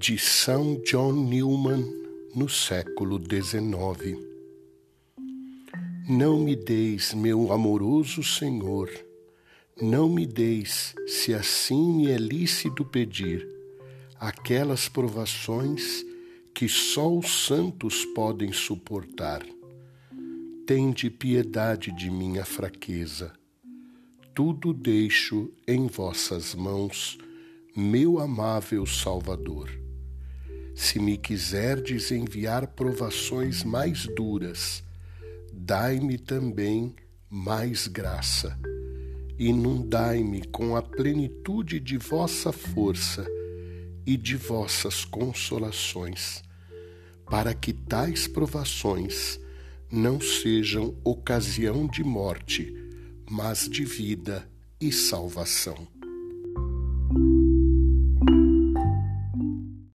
de São John Newman no século XIX. Não me deis, meu amoroso Senhor, não me deis, se assim me é lícito pedir, aquelas provações que só os santos podem suportar. Tende piedade de minha fraqueza. Tudo deixo em vossas mãos meu amável Salvador. Se me quiserdes enviar provações mais duras, dai-me também mais graça. Inundai-me com a plenitude de vossa força e de vossas consolações, para que tais provações não sejam ocasião de morte, mas de vida e salvação.